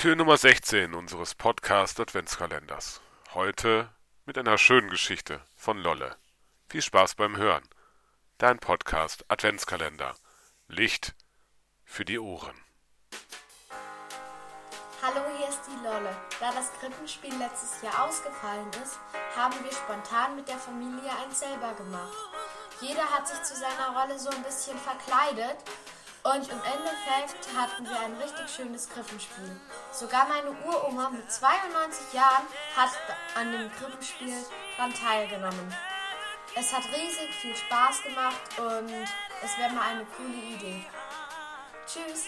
Tür Nummer 16 unseres Podcast Adventskalenders. Heute mit einer schönen Geschichte von Lolle. Viel Spaß beim Hören. Dein Podcast Adventskalender. Licht für die Ohren. Hallo, hier ist die Lolle. Da das Krippenspiel letztes Jahr ausgefallen ist, haben wir spontan mit der Familie eins selber gemacht. Jeder hat sich zu seiner Rolle so ein bisschen verkleidet und im Endeffekt hatten wir ein richtig schönes Krippenspiel. Sogar meine Uroma mit 92 Jahren hat an dem Krippenspiel daran teilgenommen. Es hat riesig viel Spaß gemacht und es wäre mal eine coole Idee. Tschüss!